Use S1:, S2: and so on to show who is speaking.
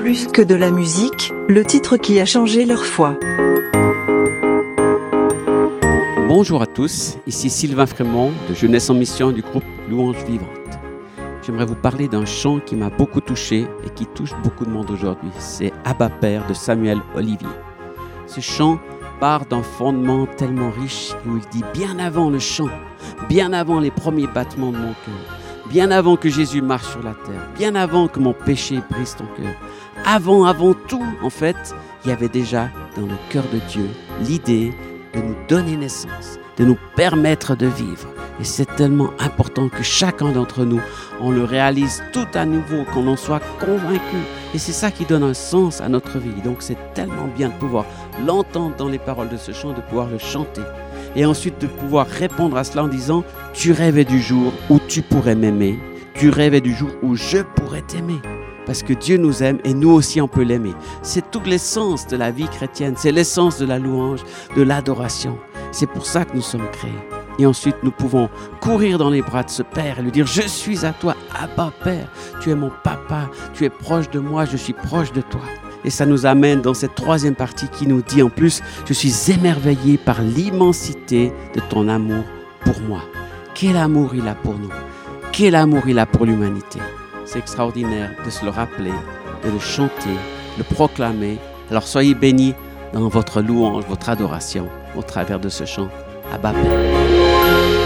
S1: Plus que de la musique, le titre qui a changé leur foi.
S2: Bonjour à tous, ici Sylvain Frémont de Jeunesse en Mission du groupe Louange Vivante. J'aimerais vous parler d'un chant qui m'a beaucoup touché et qui touche beaucoup de monde aujourd'hui. C'est Abba Père de Samuel Olivier. Ce chant part d'un fondement tellement riche où il dit bien avant le chant, bien avant les premiers battements de mon cœur, bien avant que Jésus marche sur la terre, bien avant que mon péché brise ton cœur, avant, avant tout, en fait, il y avait déjà dans le cœur de Dieu l'idée de nous donner naissance, de nous permettre de vivre. Et c'est tellement important que chacun d'entre nous, on le réalise tout à nouveau, qu'on en soit convaincu. Et c'est ça qui donne un sens à notre vie. Donc c'est tellement bien de pouvoir l'entendre dans les paroles de ce chant, de pouvoir le chanter. Et ensuite de pouvoir répondre à cela en disant, tu rêvais du jour où tu pourrais m'aimer. Tu rêvais du jour où je pourrais t'aimer parce que Dieu nous aime et nous aussi on peut l'aimer. C'est toute l'essence de la vie chrétienne, c'est l'essence de la louange, de l'adoration. C'est pour ça que nous sommes créés. Et ensuite, nous pouvons courir dans les bras de ce Père et lui dire, je suis à toi, Abba Père, tu es mon papa, tu es proche de moi, je suis proche de toi. Et ça nous amène dans cette troisième partie qui nous dit en plus, je suis émerveillé par l'immensité de ton amour pour moi. Quel amour il a pour nous. Quel amour il a pour l'humanité. C'est extraordinaire de se le rappeler, de le chanter, de le proclamer. Alors soyez bénis dans votre louange, votre adoration au travers de ce chant. Abba Père.